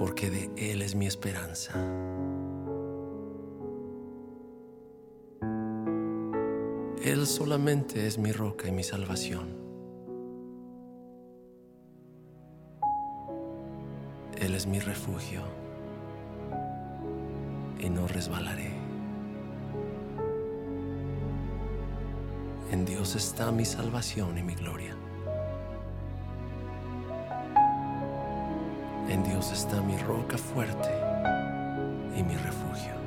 porque de Él es mi esperanza. Él solamente es mi roca y mi salvación. Él es mi refugio y no resbalaré. En Dios está mi salvación y mi gloria. En Dios está mi roca fuerte y mi refugio.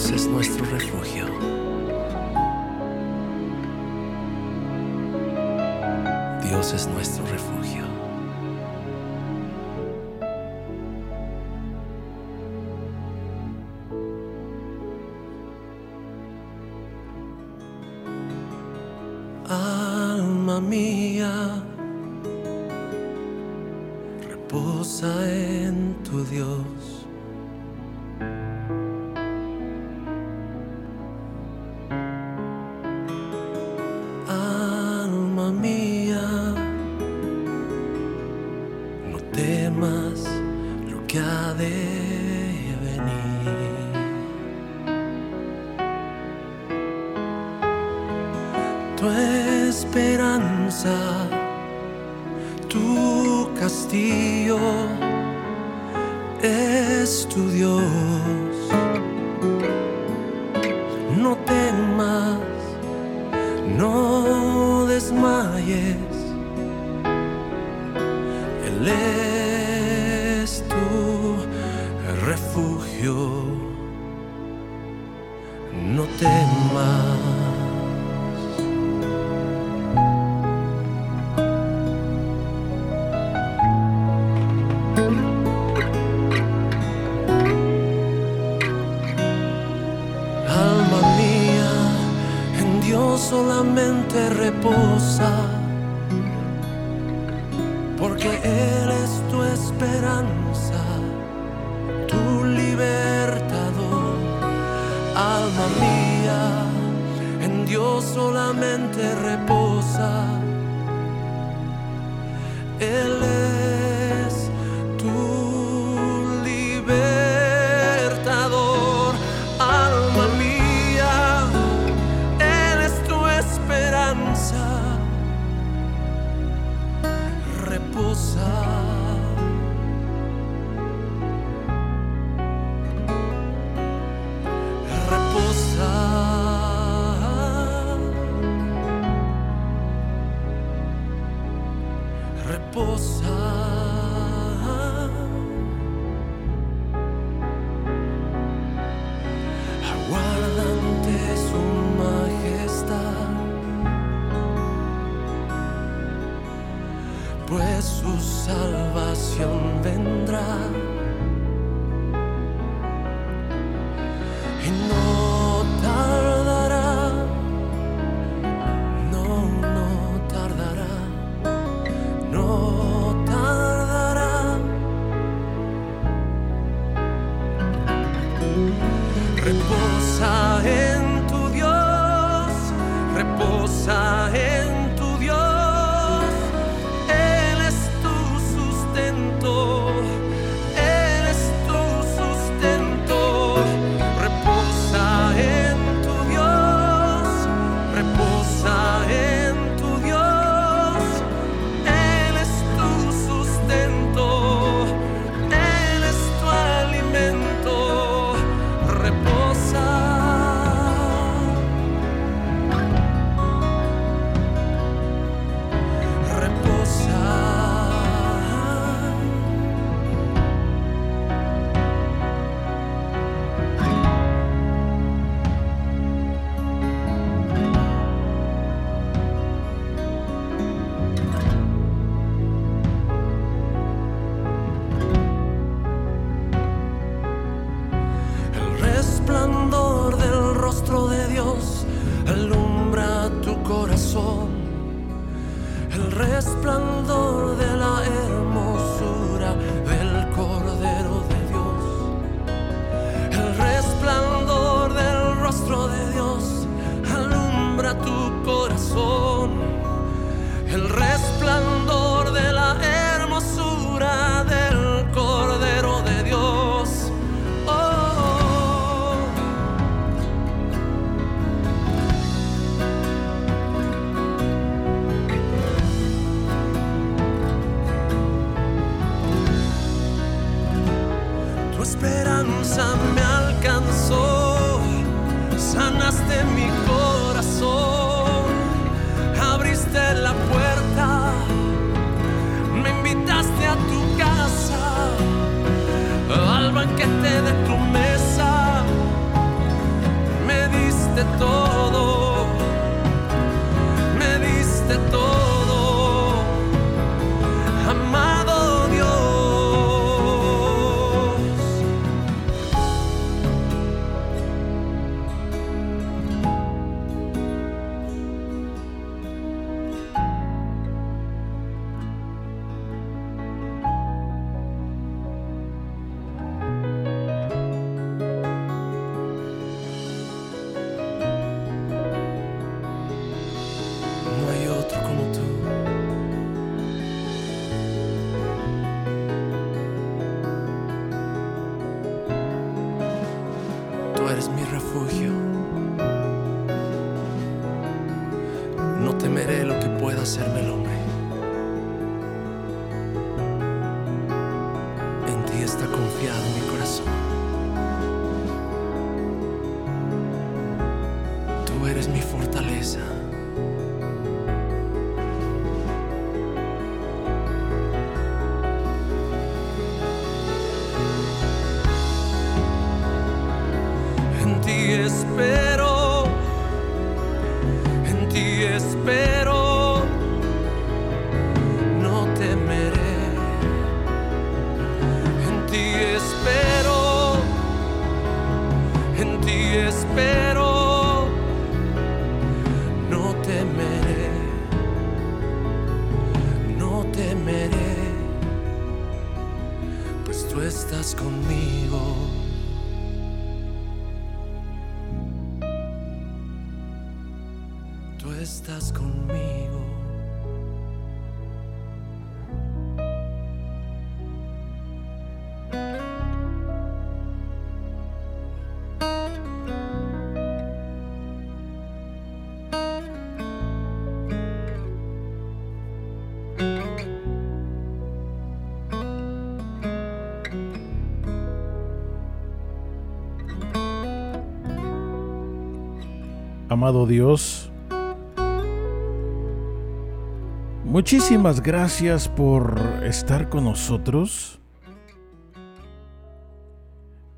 Dios es nuestro refugio. Dios es nuestro refugio. Alma mía, en Dios solamente reposa. Él eres mi fortaleza. Amado Dios, Muchísimas gracias por estar con nosotros.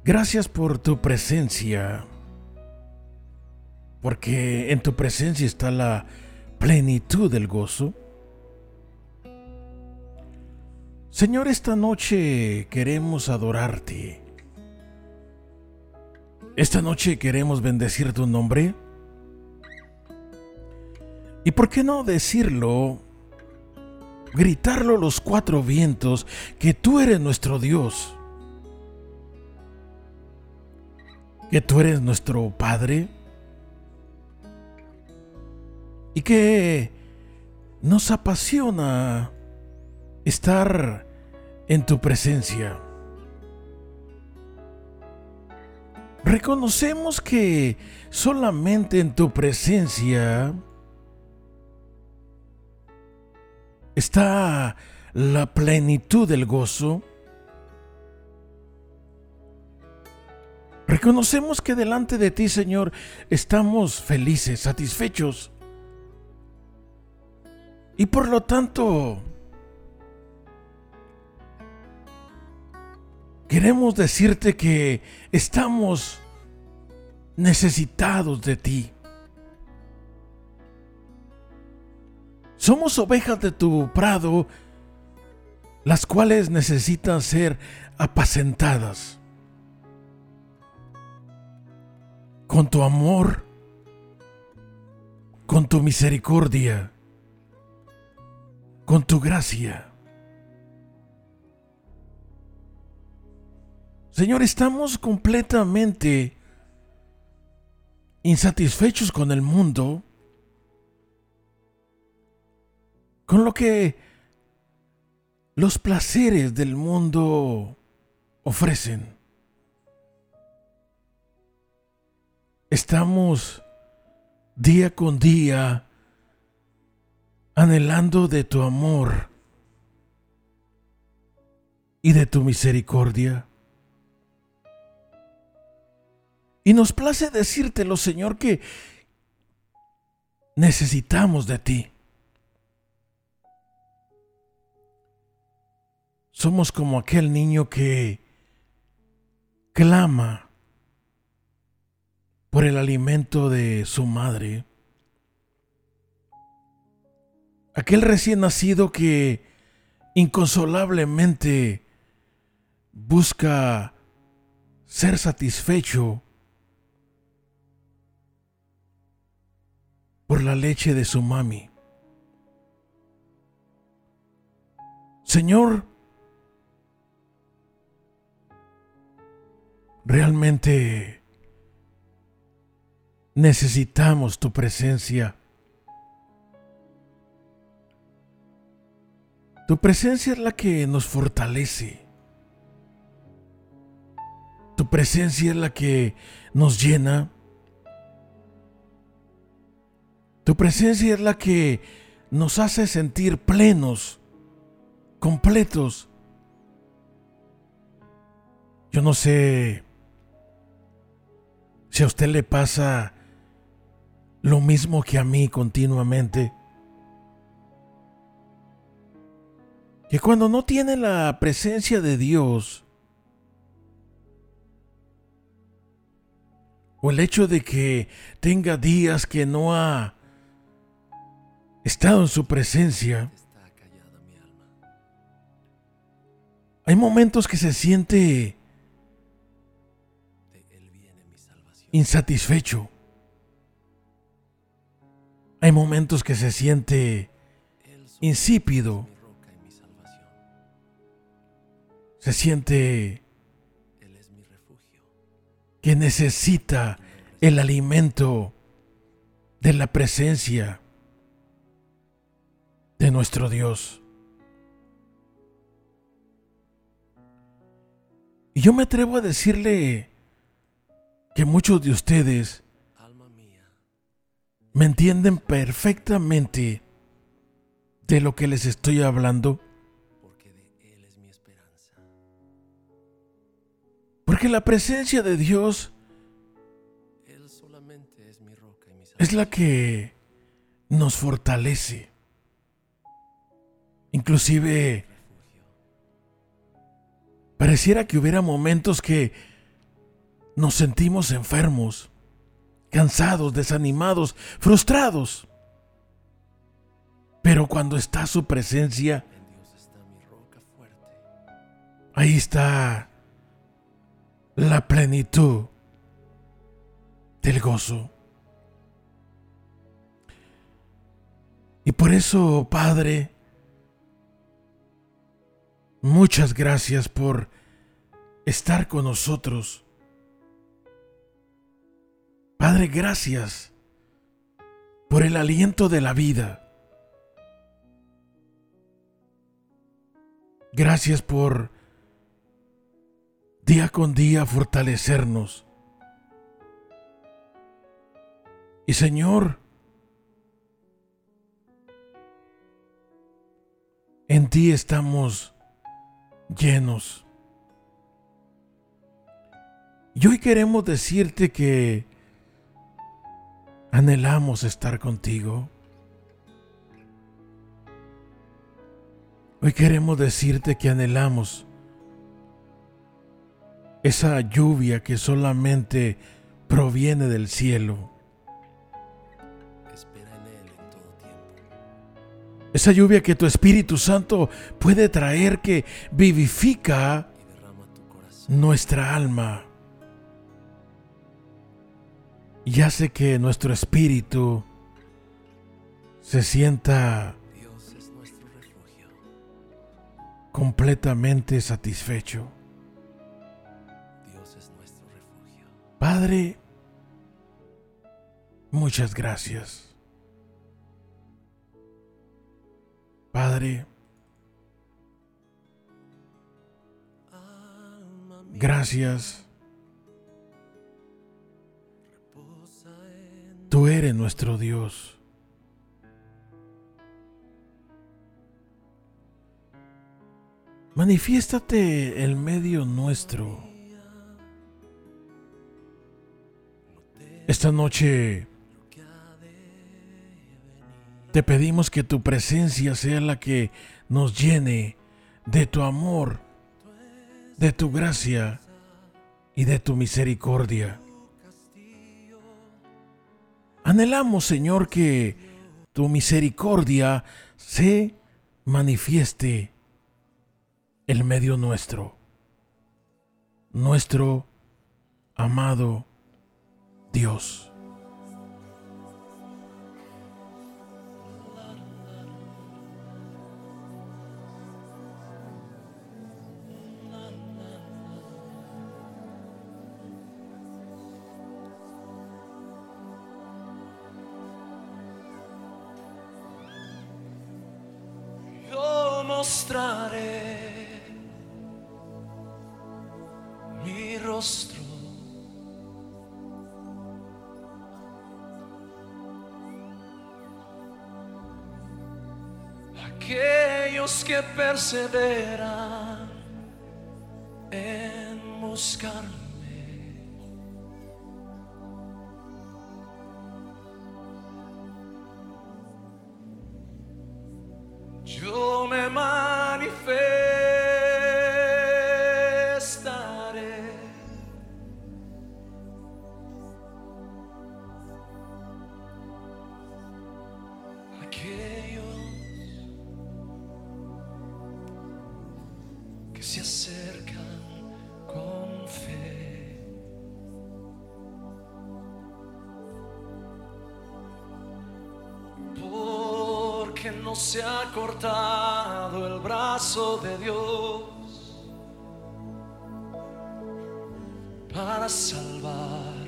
Gracias por tu presencia, porque en tu presencia está la plenitud del gozo. Señor, esta noche queremos adorarte. Esta noche queremos bendecir tu nombre. ¿Y por qué no decirlo gritarlo los cuatro vientos, que tú eres nuestro Dios, que tú eres nuestro Padre. Y que nos apasiona estar en tu presencia. Reconocemos que solamente en tu presencia está la plenitud del gozo. Reconocemos que delante de ti, Señor, estamos felices, satisfechos. Y por lo tanto, queremos decirte que estamos necesitados de ti. Somos ovejas de tu prado, las cuales necesitan ser apacentadas. Con tu amor, con tu misericordia, con tu gracia. Señor, estamos completamente insatisfechos con el mundo con lo que los placeres del mundo ofrecen. Estamos día con día anhelando de tu amor y de tu misericordia. Y nos place decírtelo, Señor, que necesitamos de ti. Somos como aquel niño que clama por el alimento de su madre. Aquel recién nacido que inconsolablemente busca ser satisfecho por la leche de su mami. Señor, Realmente necesitamos tu presencia. Tu presencia es la que nos fortalece. Tu presencia es la que nos llena. Tu presencia es la que nos hace sentir plenos, completos. Yo no sé si a usted le pasa lo mismo que a mí continuamente, que cuando no tiene la presencia de Dios, o el hecho de que tenga días que no ha estado en su presencia, hay momentos que se siente insatisfecho. Hay momentos que se siente insípido. Se siente que necesita el alimento de la presencia de nuestro Dios. Y yo me atrevo a decirle que muchos de ustedes me entienden perfectamente de lo que les estoy hablando. Porque la presencia de Dios es la que nos fortalece. Inclusive pareciera que hubiera momentos que nos sentimos enfermos, cansados, desanimados, frustrados. Pero cuando está su presencia, ahí está la plenitud del gozo. Y por eso, Padre, muchas gracias por estar con nosotros. Padre, gracias por el aliento de la vida. Gracias por día con día fortalecernos. Y Señor, en ti estamos llenos. Y hoy queremos decirte que anhelamos estar contigo. Hoy queremos decirte que anhelamos esa lluvia que solamente proviene del cielo. Esa lluvia que tu Espíritu Santo puede traer que vivifica nuestra alma y hace que nuestro espíritu se sienta completamente satisfecho. Padre, muchas gracias. Padre, gracias. Tú eres nuestro Dios. Manifiéstate en medio nuestro. Esta noche te pedimos que tu presencia sea la que nos llene de tu amor, de tu gracia y de tu misericordia. Anhelamos, Señor, que tu misericordia se manifieste en medio nuestro, nuestro amado Dios. Aquellos para salvar.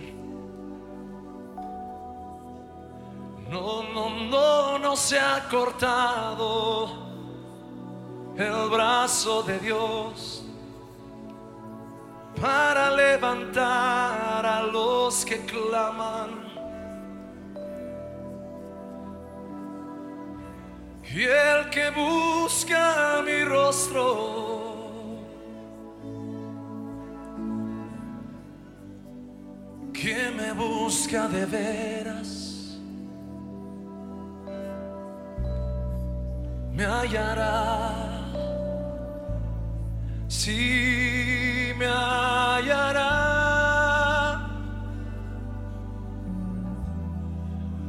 No, no, no, no se ha cortado el brazo de Dios para levantar a los que claman. Y el que busca mi rostro, que me busca de veras, me hallará. Sí me hallará.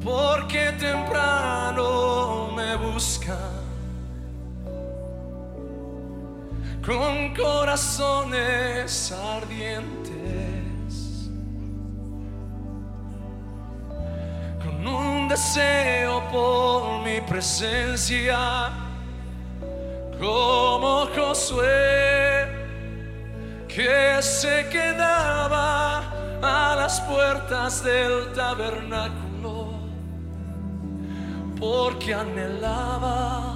Porque temprano me busca. Con corazones ardientes. Un deseo por mi presencia. Como Josué que se quedaba a las puertas del tabernáculo porque anhelaba,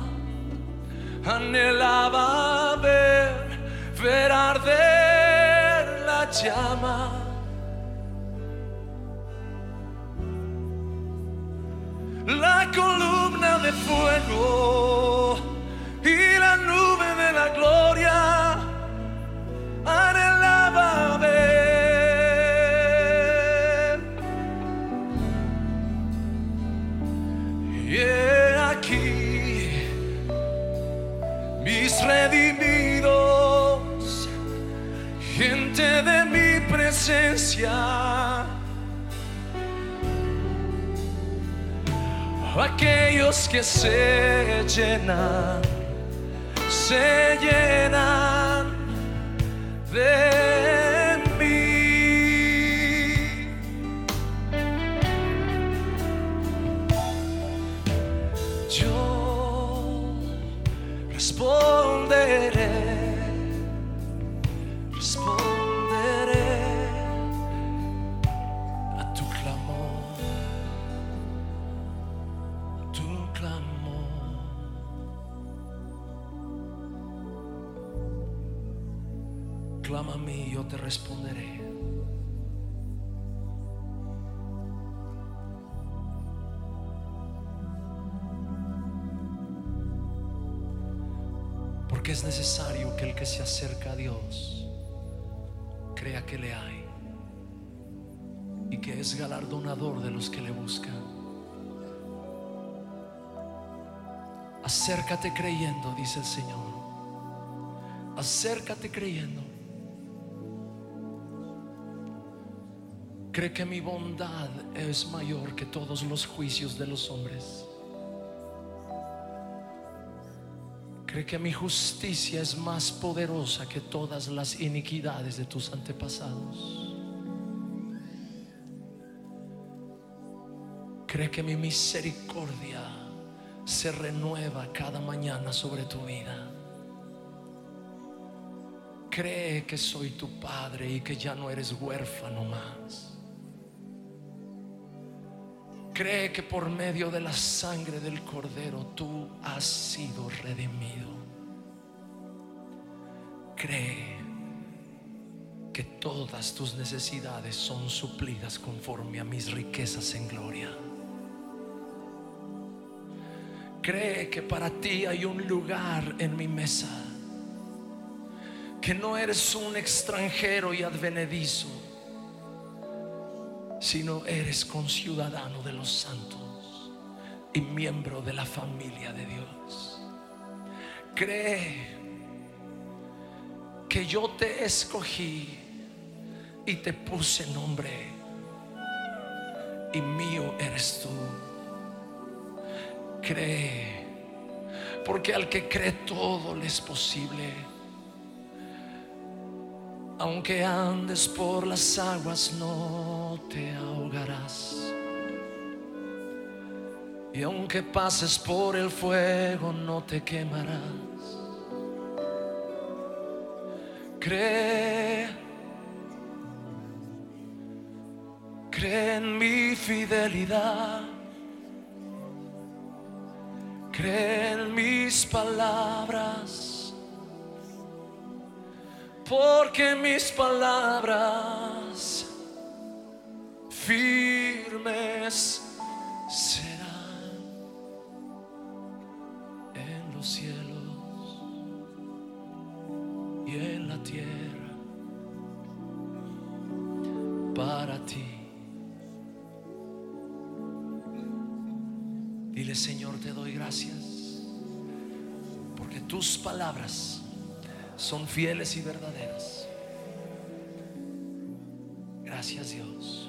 anhelaba ver, ver arder la llama. La columna de fuego y la nube de la gloria anhelaba ver. Y aquí mis redimidos, gente de mi presencia. Aquellos que se llenan, se llenan de responderé. Porque es necesario que el que se acerca a Dios crea que le hay y que es galardonador de los que le buscan. Acércate creyendo, dice el Señor. Acércate creyendo. Cree que mi bondad es mayor que todos los juicios de los hombres. Cree que mi justicia es más poderosa que todas las iniquidades de tus antepasados. Cree que mi misericordia se renueva cada mañana sobre tu vida. Cree que soy tu padre y que ya no eres huérfano más. Cree que por medio de la sangre del cordero tú has sido redimido. Cree que todas tus necesidades son suplidas conforme a mis riquezas en gloria. Cree que para ti hay un lugar en mi mesa. Que no eres un extranjero y advenedizo sino eres conciudadano de los santos y miembro de la familia de Dios. Cree que yo te escogí y te puse nombre y mío eres tú. Cree, porque al que cree todo le es posible. Aunque andes por las aguas no te ahogarás. Y aunque pases por el fuego no te quemarás. Cree, cree en mi fidelidad. Cree en mis palabras porque mis palabras firmes serán en los cielos y en la tierra para ti. Dile Señor, te doy gracias tus palabras son fieles y verdaderas. Gracias Dios.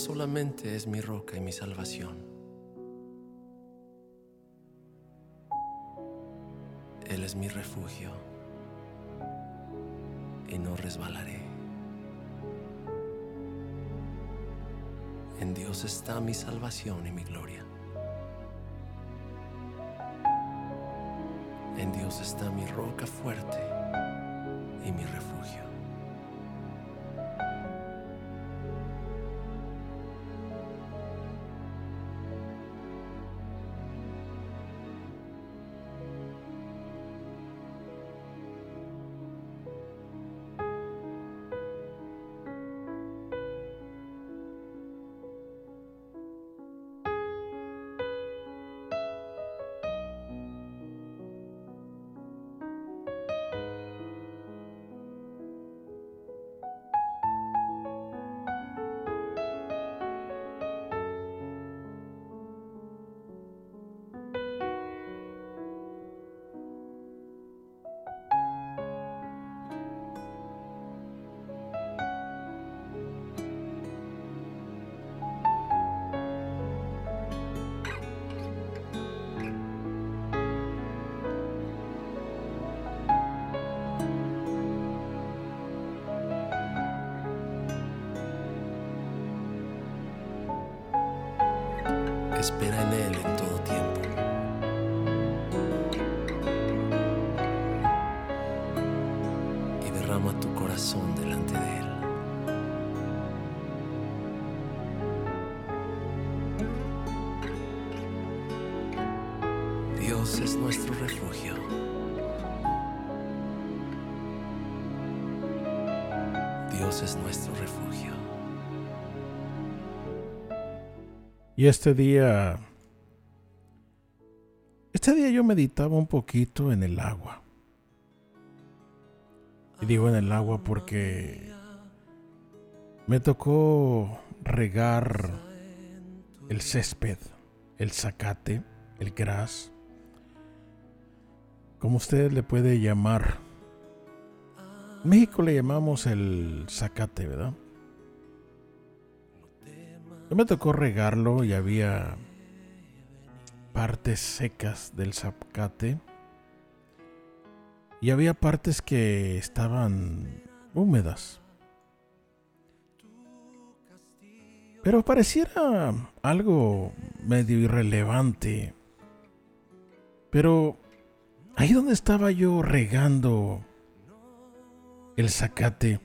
Solamente es mi roca y mi salvación. Él es mi refugio y no resbalaré. En Dios está mi salvación y mi gloria. En Dios está mi roca fuerte y mi refugio. Espera en Él en todo tiempo. Y derrama tu corazón delante de Él. Dios es nuestro refugio. Dios es nuestro refugio. Y este día, este día yo meditaba un poquito en el agua. Y digo en el agua porque me tocó regar el césped, el zacate. el gras, como usted le puede llamar. En México le llamamos el zacate, ¿verdad? Me tocó regarlo y había partes secas del zacate y había partes que estaban húmedas. Pero pareciera algo medio irrelevante. Pero ahí donde estaba yo regando el zacate,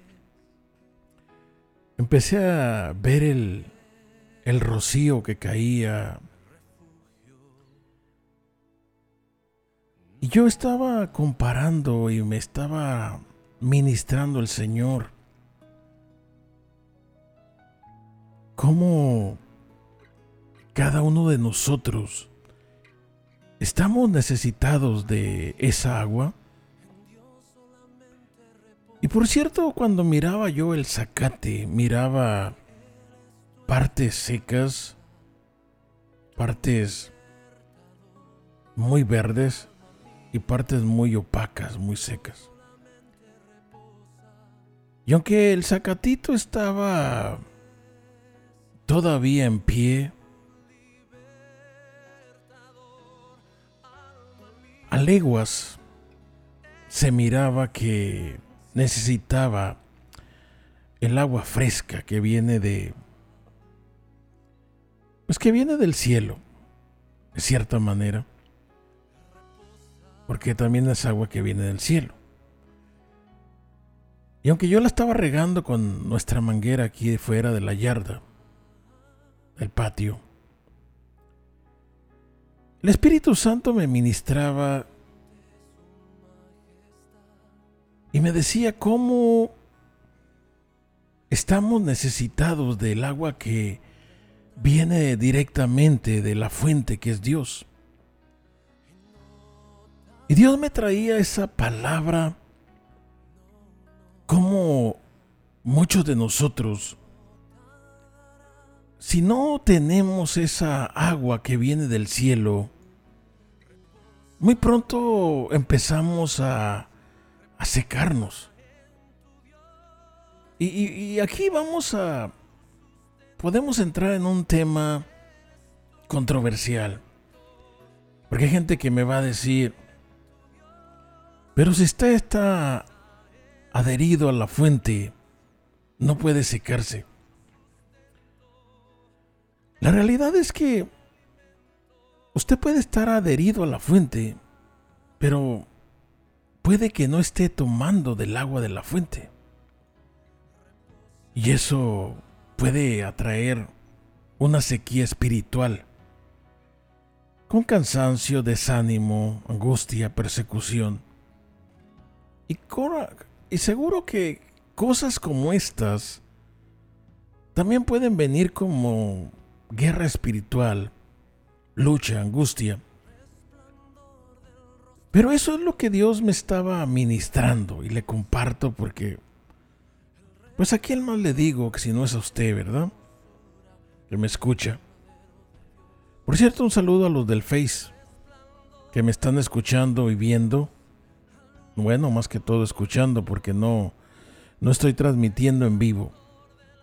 empecé a ver el, el rocío que caía. Y yo estaba comparando y me estaba ministrando el Señor. Cómo cada uno de nosotros estamos necesitados de esa agua. Y por cierto, cuando miraba yo el zacate, miraba partes secas, partes muy verdes y partes muy opacas, muy secas. Y aunque el zacatito estaba todavía en pie, a leguas se miraba que necesitaba el agua fresca que viene de pues que viene del cielo, de cierta manera, porque también es agua que viene del cielo. Y aunque yo la estaba regando con nuestra manguera aquí fuera de la yarda, del patio, el Espíritu Santo me ministraba y me decía cómo estamos necesitados del agua que viene directamente de la fuente que es Dios. Y Dios me traía esa palabra como muchos de nosotros, si no tenemos esa agua que viene del cielo, muy pronto empezamos a, a secarnos. Y, y aquí vamos a... Podemos entrar en un tema controversial. Porque hay gente que me va a decir, pero si usted está adherido a la fuente, no puede secarse. La realidad es que usted puede estar adherido a la fuente, pero puede que no esté tomando del agua de la fuente. Y eso puede atraer una sequía espiritual, con cansancio, desánimo, angustia, persecución. Y, y seguro que cosas como estas también pueden venir como guerra espiritual, lucha, angustia. Pero eso es lo que Dios me estaba ministrando y le comparto porque, pues a quién más le digo que si no es a usted, ¿verdad? Que me escucha. Por cierto, un saludo a los del Face que me están escuchando y viendo. Bueno, más que todo escuchando porque no, no estoy transmitiendo en vivo.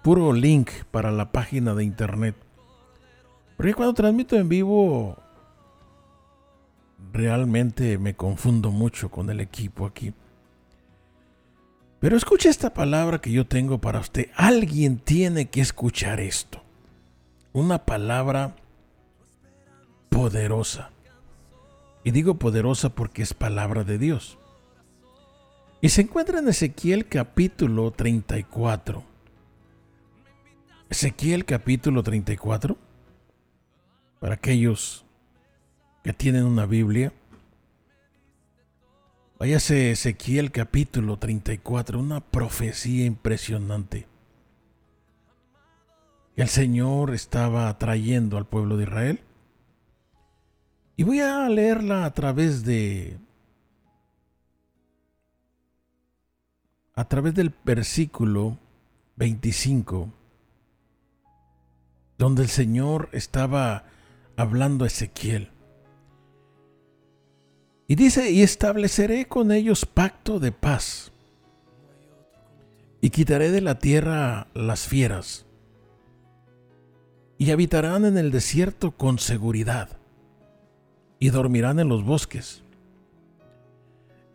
Puro link para la página de internet. Porque cuando transmito en vivo, realmente me confundo mucho con el equipo aquí. Pero escuche esta palabra que yo tengo para usted. Alguien tiene que escuchar esto. Una palabra poderosa. Y digo poderosa porque es palabra de Dios. Y se encuentra en Ezequiel capítulo 34. Ezequiel capítulo 34 para aquellos que tienen una Biblia. Váyase Ezequiel capítulo 34, una profecía impresionante. El Señor estaba trayendo al pueblo de Israel. Y voy a leerla a través de a través del versículo 25 donde el Señor estaba hablando a Ezequiel. Y dice, y estableceré con ellos pacto de paz. Y quitaré de la tierra las fieras. Y habitarán en el desierto con seguridad. Y dormirán en los bosques.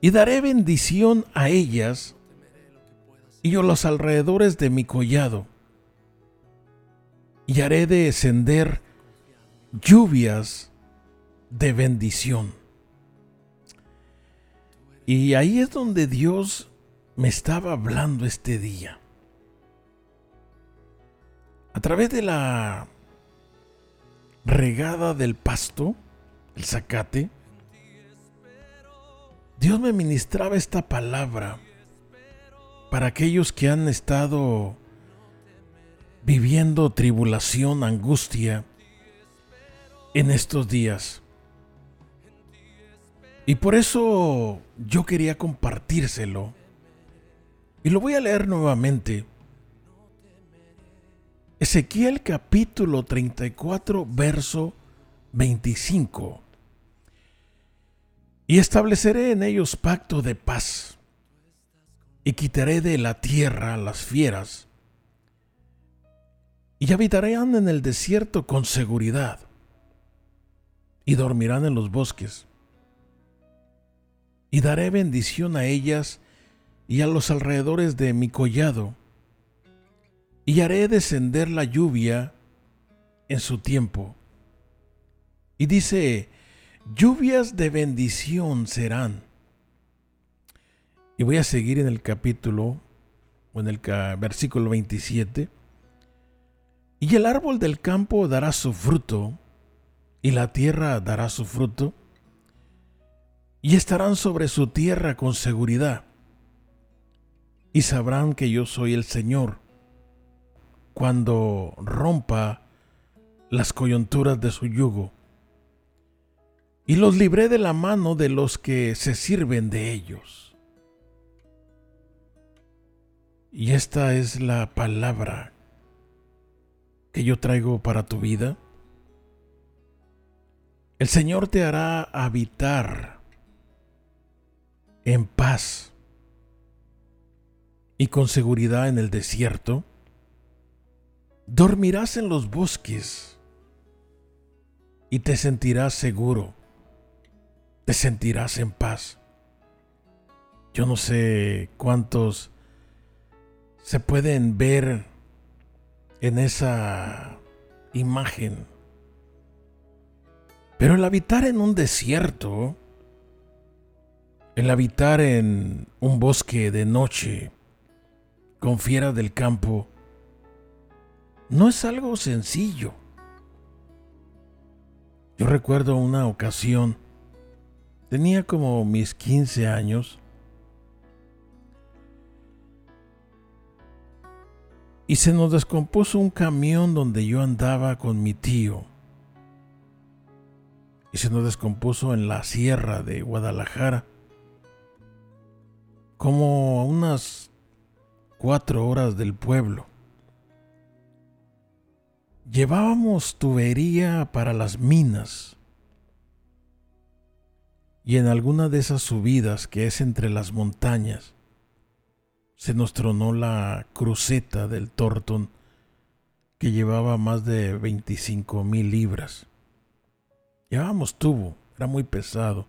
Y daré bendición a ellas y a los alrededores de mi collado. Y haré descender lluvias de bendición. Y ahí es donde Dios me estaba hablando este día. A través de la regada del pasto, el zacate, Dios me ministraba esta palabra para aquellos que han estado viviendo tribulación, angustia en estos días. Y por eso yo quería compartírselo. Y lo voy a leer nuevamente. Ezequiel capítulo 34, verso 25. Y estableceré en ellos pacto de paz, y quitaré de la tierra las fieras, y habitarán en el desierto con seguridad, y dormirán en los bosques y daré bendición a ellas y a los alrededores de mi collado, y haré descender la lluvia en su tiempo. Y dice, lluvias de bendición serán. Y voy a seguir en el capítulo, o en el versículo 27. Y el árbol del campo dará su fruto, y la tierra dará su fruto y estarán sobre su tierra con seguridad, y sabrán que yo soy el Señor cuando rompa las coyunturas de su yugo, y los libré de la mano de los que se sirven de ellos. Y esta es la palabra que yo traigo para tu vida. El Señor te hará habitar en paz y con seguridad en el desierto, dormirás en los bosques y te sentirás seguro, te sentirás en paz. Yo no sé cuántos se pueden ver en esa imagen, pero el habitar en un desierto, el habitar en un bosque de noche con fieras del campo no es algo sencillo. Yo recuerdo una ocasión, tenía como mis 15 años, y se nos descompuso un camión donde yo andaba con mi tío. Y se nos descompuso en la sierra de Guadalajara como a unas cuatro horas del pueblo. Llevábamos tubería para las minas y en alguna de esas subidas que es entre las montañas se nos tronó la cruceta del Torton que llevaba más de 25 mil libras. Llevábamos tubo, era muy pesado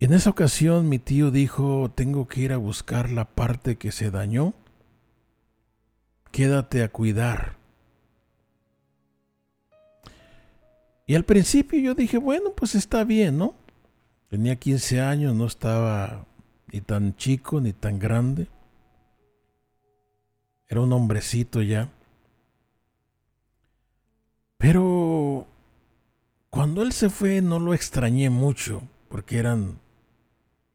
en esa ocasión mi tío dijo, tengo que ir a buscar la parte que se dañó. Quédate a cuidar. Y al principio yo dije, bueno, pues está bien, ¿no? Tenía 15 años, no estaba ni tan chico ni tan grande. Era un hombrecito ya. Pero cuando él se fue no lo extrañé mucho, porque eran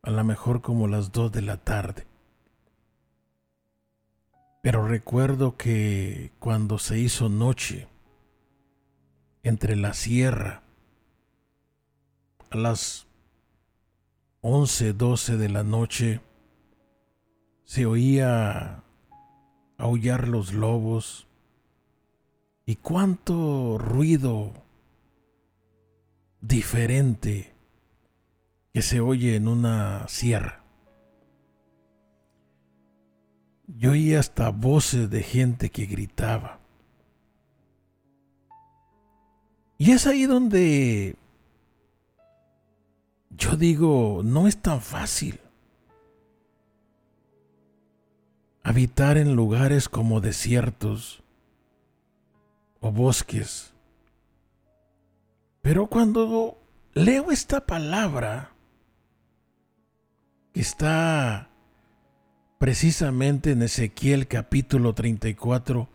a lo mejor como las dos de la tarde. Pero recuerdo que cuando se hizo noche, entre la sierra, a las once, doce de la noche, se oía aullar los lobos y cuánto ruido diferente que se oye en una sierra. Yo oí hasta voces de gente que gritaba. Y es ahí donde yo digo, no es tan fácil habitar en lugares como desiertos o bosques. Pero cuando leo esta palabra, que está precisamente en Ezequiel capítulo 34,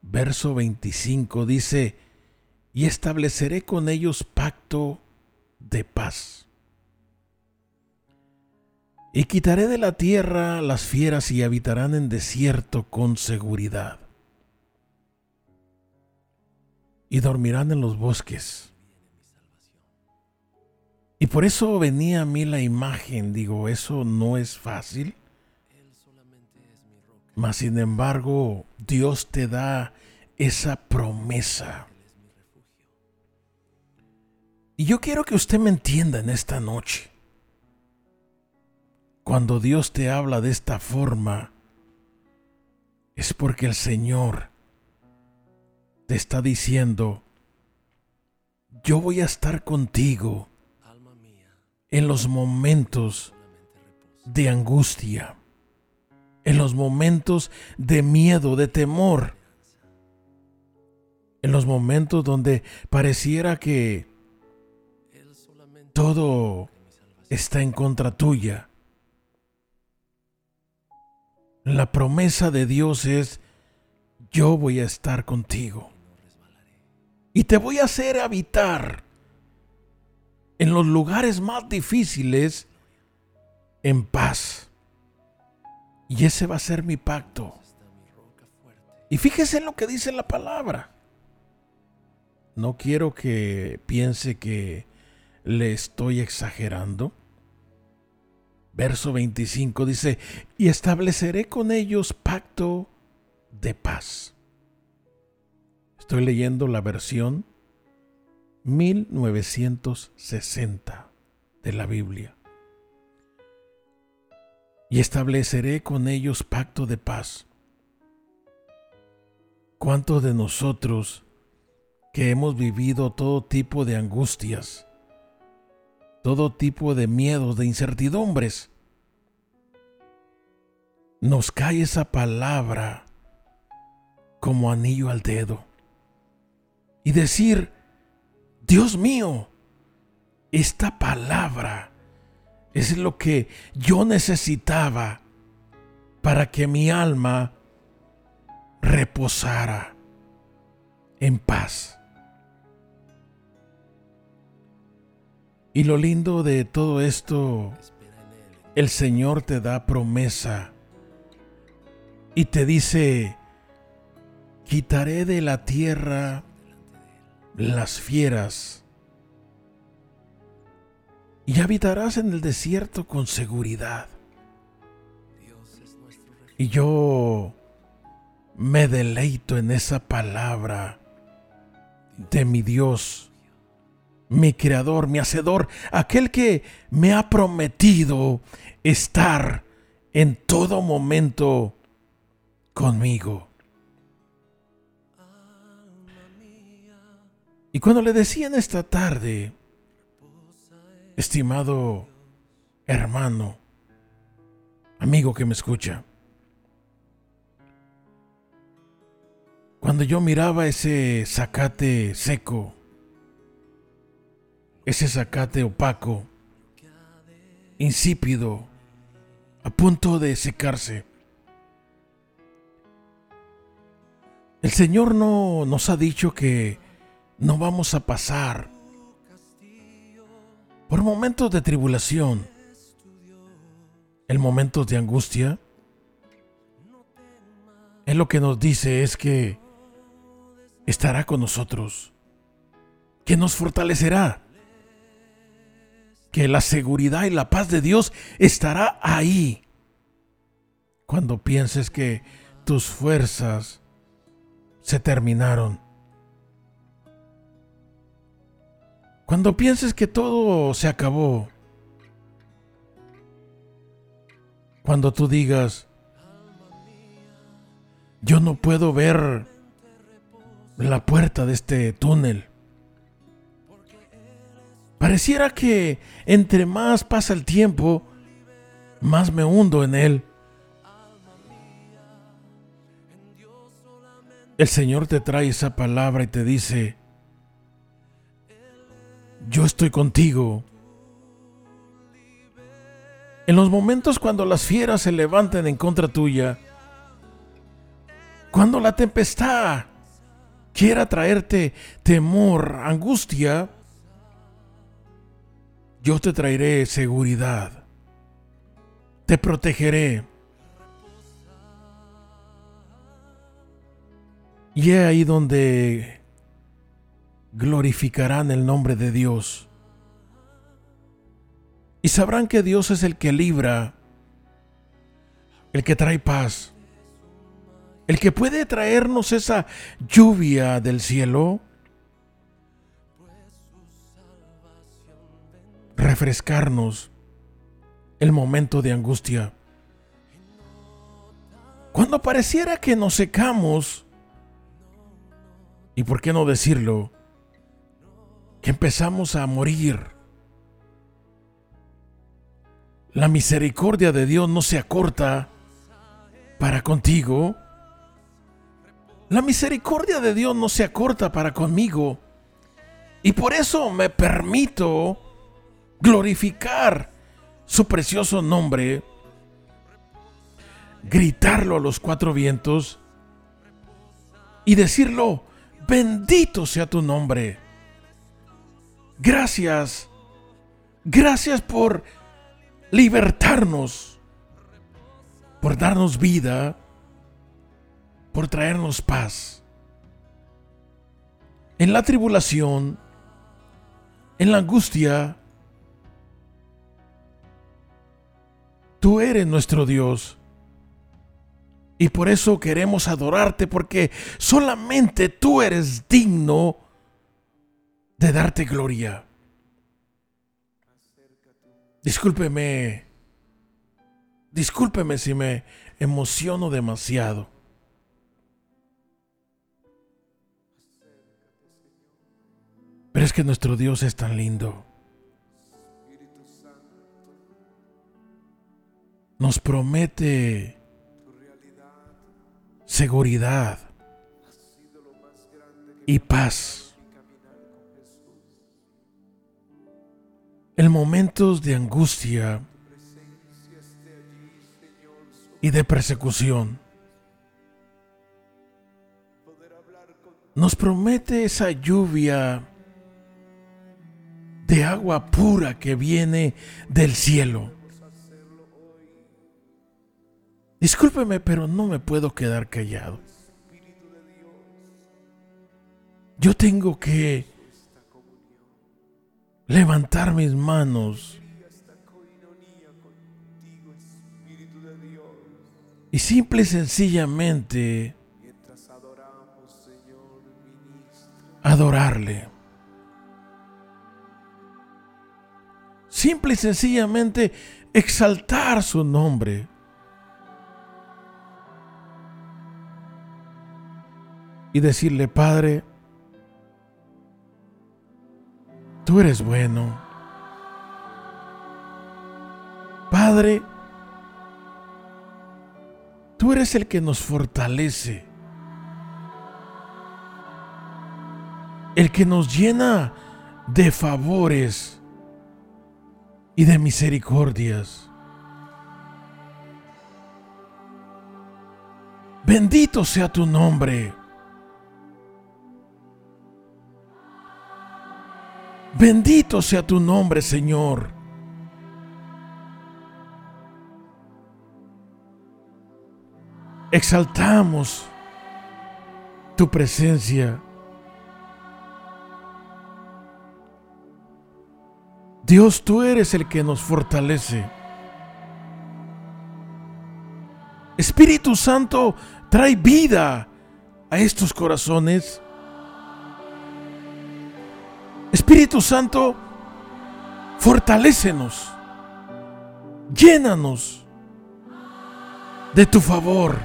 verso 25, dice, y estableceré con ellos pacto de paz. Y quitaré de la tierra las fieras y habitarán en desierto con seguridad. Y dormirán en los bosques. Y por eso venía a mí la imagen, digo, eso no es fácil. Mas sin embargo, Dios te da esa promesa. Y yo quiero que usted me entienda en esta noche. Cuando Dios te habla de esta forma, es porque el Señor te está diciendo, yo voy a estar contigo en los momentos de angustia, en los momentos de miedo, de temor, en los momentos donde pareciera que todo está en contra tuya. La promesa de Dios es, yo voy a estar contigo. Y te voy a hacer habitar en los lugares más difíciles en paz. Y ese va a ser mi pacto. Y fíjese en lo que dice la palabra. No quiero que piense que le estoy exagerando verso 25 dice, y estableceré con ellos pacto de paz. Estoy leyendo la versión 1960 de la Biblia. Y estableceré con ellos pacto de paz. ¿Cuántos de nosotros que hemos vivido todo tipo de angustias, todo tipo de miedos, de incertidumbres. Nos cae esa palabra como anillo al dedo. Y decir, Dios mío, esta palabra es lo que yo necesitaba para que mi alma reposara en paz. Y lo lindo de todo esto, el Señor te da promesa y te dice, quitaré de la tierra las fieras y habitarás en el desierto con seguridad. Y yo me deleito en esa palabra de mi Dios mi creador, mi hacedor, aquel que me ha prometido estar en todo momento conmigo. Y cuando le decía en esta tarde, estimado hermano, amigo que me escucha, cuando yo miraba ese zacate seco, ese zacate opaco, insípido, a punto de secarse. El Señor no nos ha dicho que no vamos a pasar por momentos de tribulación, el momento de angustia. Él lo que nos dice es que estará con nosotros, que nos fortalecerá que la seguridad y la paz de Dios estará ahí. Cuando pienses que tus fuerzas se terminaron. Cuando pienses que todo se acabó, cuando tú digas, yo no puedo ver la puerta de este túnel. Pareciera que entre más pasa el tiempo, más me hundo en él. El Señor te trae esa palabra y te dice, estoy contigo. En los momentos cuando las fieras se levanten en contra tuya, cuando la tempestad quiera traerte temor, angustia, yo te traeré seguridad, te protegeré. Y es ahí donde glorificarán el nombre de Dios. Y sabrán que Dios es el que libra, el que trae paz, el que puede traernos esa lluvia del cielo, refrescarnos el momento de angustia. Cuando pareciera que nos secamos, y por qué no decirlo, que empezamos a morir. La misericordia de Dios no se acorta para contigo. La misericordia de Dios no se acorta para conmigo. Y por eso me permito glorificar su precioso nombre, gritarlo a los cuatro vientos y decirlo Bendito sea tu nombre. Gracias. Gracias por libertarnos, por darnos vida, por traernos paz. En la tribulación, en la angustia, tú eres nuestro Dios. Y por eso queremos adorarte porque solamente tú eres digno de darte gloria. Discúlpeme, discúlpeme si me emociono demasiado. Pero es que nuestro Dios es tan lindo. Nos promete seguridad y paz. En momentos de angustia y de persecución, nos promete esa lluvia de agua pura que viene del cielo Discúlpeme, pero no me puedo quedar callado. Yo tengo que levantar mis manos y simple y sencillamente adorarle. Simple y sencillamente exaltar su nombre. y decirle, Padre, tú eres bueno. Padre, tú eres el que nos fortalece, el que nos llena de favores y de misericordias. Bendito sea tu nombre. Bendito sea tu nombre, Señor. Exaltamos tu presencia. Dios, tú eres el que nos fortalece. Espíritu Santo, trae vida a estos corazones. Espíritu Santo, fortalécenos, llénanos de tu favor,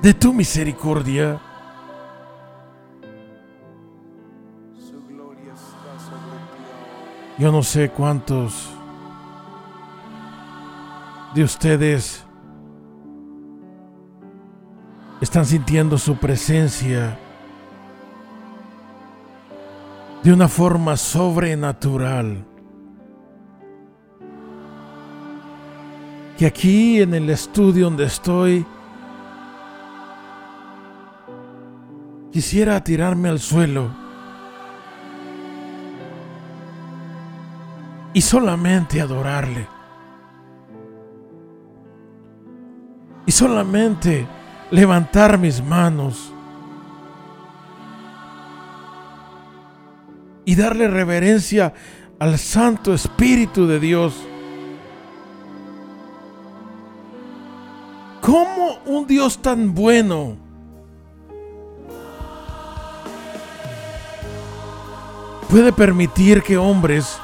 de tu misericordia. Yo no sé cuántos de ustedes están sintiendo su presencia de una forma sobrenatural. Que aquí en el estudio donde estoy, quisiera tirarme al suelo y solamente adorarle. Y solamente levantar mis manos y darle reverencia al Santo Espíritu de Dios. ¿Cómo un Dios tan bueno puede permitir que hombres,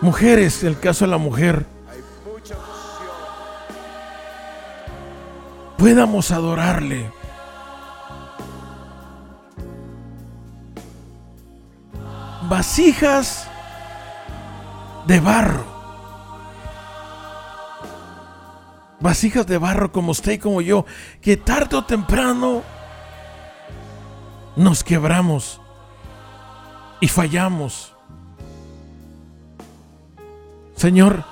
mujeres, el caso de la mujer, podamos adorarle? Vasijas de barro. Vasijas de barro como usted y como yo, que tarde o temprano nos quebramos y fallamos. Señor,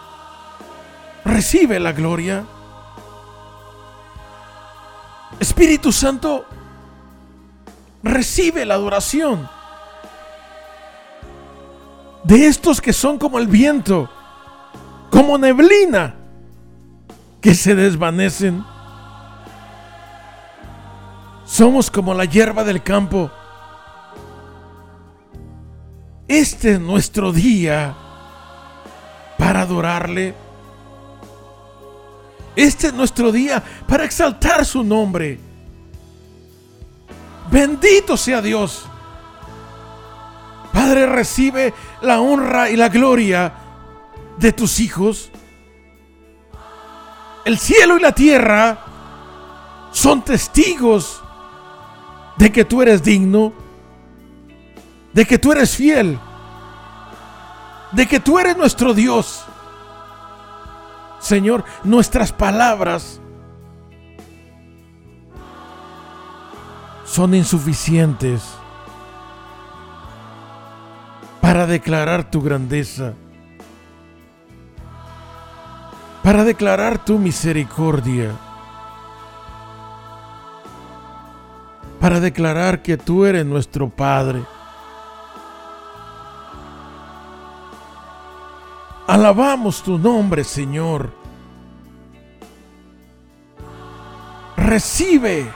recibe la gloria. Espíritu Santo, recibe la adoración de estos que son como el viento, como neblina, que se desvanecen. Somos como la hierba del campo. Este es nuestro día para adorarle. Este es nuestro día para exaltar su nombre. Bendito sea Dios. Padre, recibe la honra y la gloria de tus hijos. El cielo y la tierra son testigos de que tú eres digno, de que tú eres fiel, de que tú eres nuestro Dios. Señor, nuestras palabras son insuficientes para declarar tu grandeza, para declarar tu misericordia, para declarar que tú eres nuestro Padre. Alabamos tu nombre, Señor. Recibe,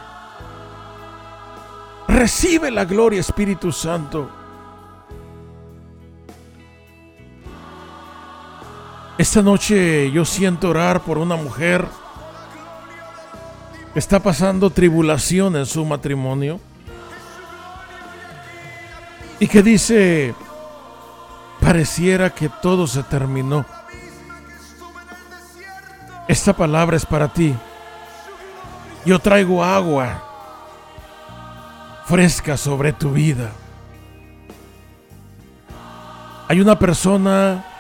recibe la gloria, Espíritu Santo. Esta noche yo siento orar por una mujer que está pasando tribulación en su matrimonio y que dice, pareciera que todo se terminó. Esta palabra es para ti. Yo traigo agua fresca sobre tu vida. Hay una persona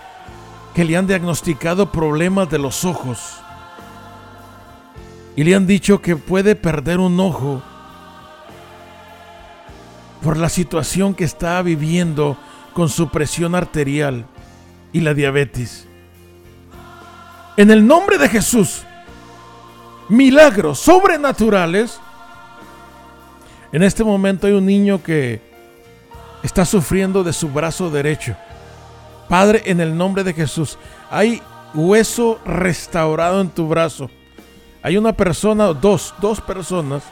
que le han diagnosticado problemas de los ojos y le han dicho que puede perder un ojo por la situación que está viviendo con su presión arterial y la diabetes. En el nombre de Jesús, milagros sobrenaturales. En este momento hay un niño que está sufriendo de su brazo derecho. Padre, en el nombre de Jesús, hay hueso restaurado en tu brazo. Hay una persona, dos, dos personas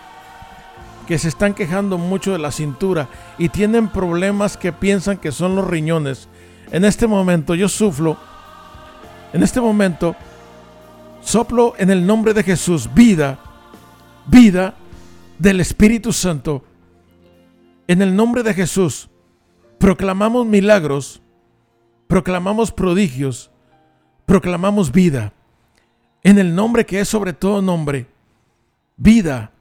que se están quejando mucho de la cintura y tienen problemas que piensan que son los riñones. En este momento yo suflo, en este momento soplo en el nombre de Jesús vida, vida del Espíritu Santo En el nombre de Jesús, proclamamos milagros, proclamamos prodigios, proclamamos vida. En el nombre que es sobre todo nombre, vida.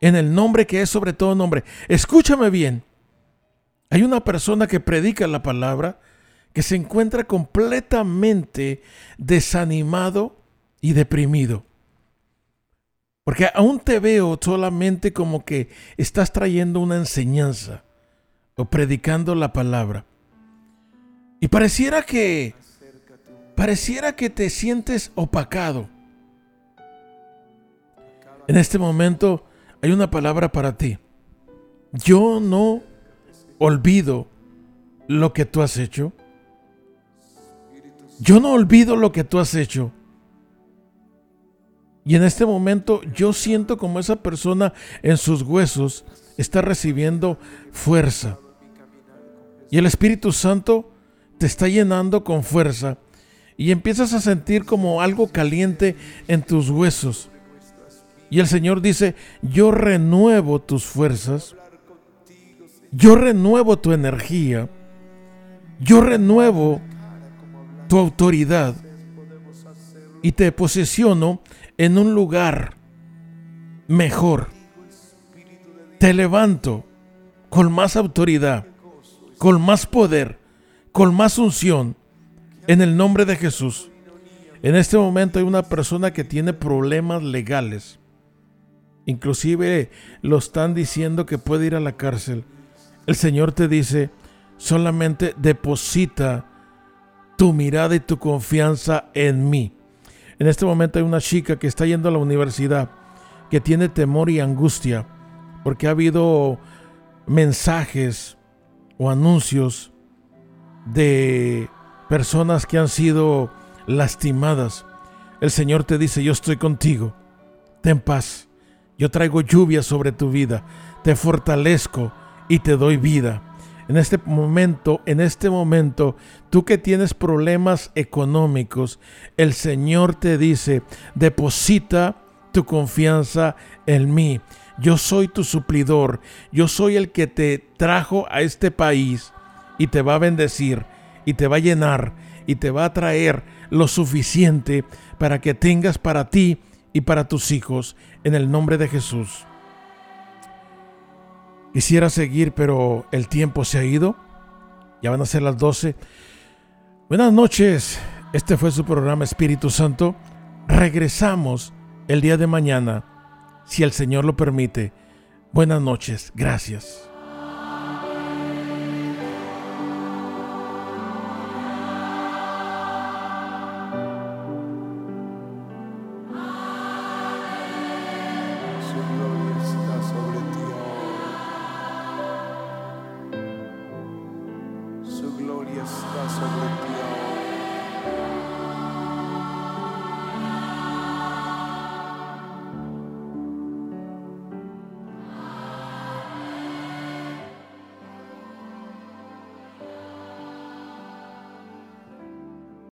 En el nombre que es sobre todo nombre. Escúchame bien. Hay una persona que predica la palabra que se encuentra completamente desanimado y deprimido. Porque aún te veo solamente como que estás trayendo una enseñanza o predicando la palabra. Y pareciera que pareciera que te sientes opacado. En este momento hay una palabra para ti. Yo no olvido lo que tú has hecho. Yo no olvido lo que tú has hecho. Y en este momento yo siento como esa persona en sus huesos está recibiendo fuerza. Y el Espíritu Santo te está llenando con fuerza. Y empiezas a sentir como algo caliente en tus huesos. Y el Señor dice, yo renuevo tus fuerzas. Yo renuevo tu energía. Yo renuevo tu autoridad. Y te posesiono en un lugar mejor. Te levanto con más autoridad, con más poder, con más unción, en el nombre de Jesús. En este momento hay una persona que tiene problemas legales. Inclusive lo están diciendo que puede ir a la cárcel. El Señor te dice, solamente deposita tu mirada y tu confianza en mí. En este momento hay una chica que está yendo a la universidad, que tiene temor y angustia, porque ha habido mensajes o anuncios de personas que han sido lastimadas. El Señor te dice, yo estoy contigo, ten paz, yo traigo lluvia sobre tu vida, te fortalezco y te doy vida. En este momento, en este momento, tú que tienes problemas económicos, el Señor te dice, deposita tu confianza en mí. Yo soy tu suplidor, yo soy el que te trajo a este país y te va a bendecir y te va a llenar y te va a traer lo suficiente para que tengas para ti y para tus hijos en el nombre de Jesús. Quisiera seguir, pero el tiempo se ha ido. Ya van a ser las 12. Buenas noches. Este fue su programa Espíritu Santo. Regresamos el día de mañana, si el Señor lo permite. Buenas noches. Gracias.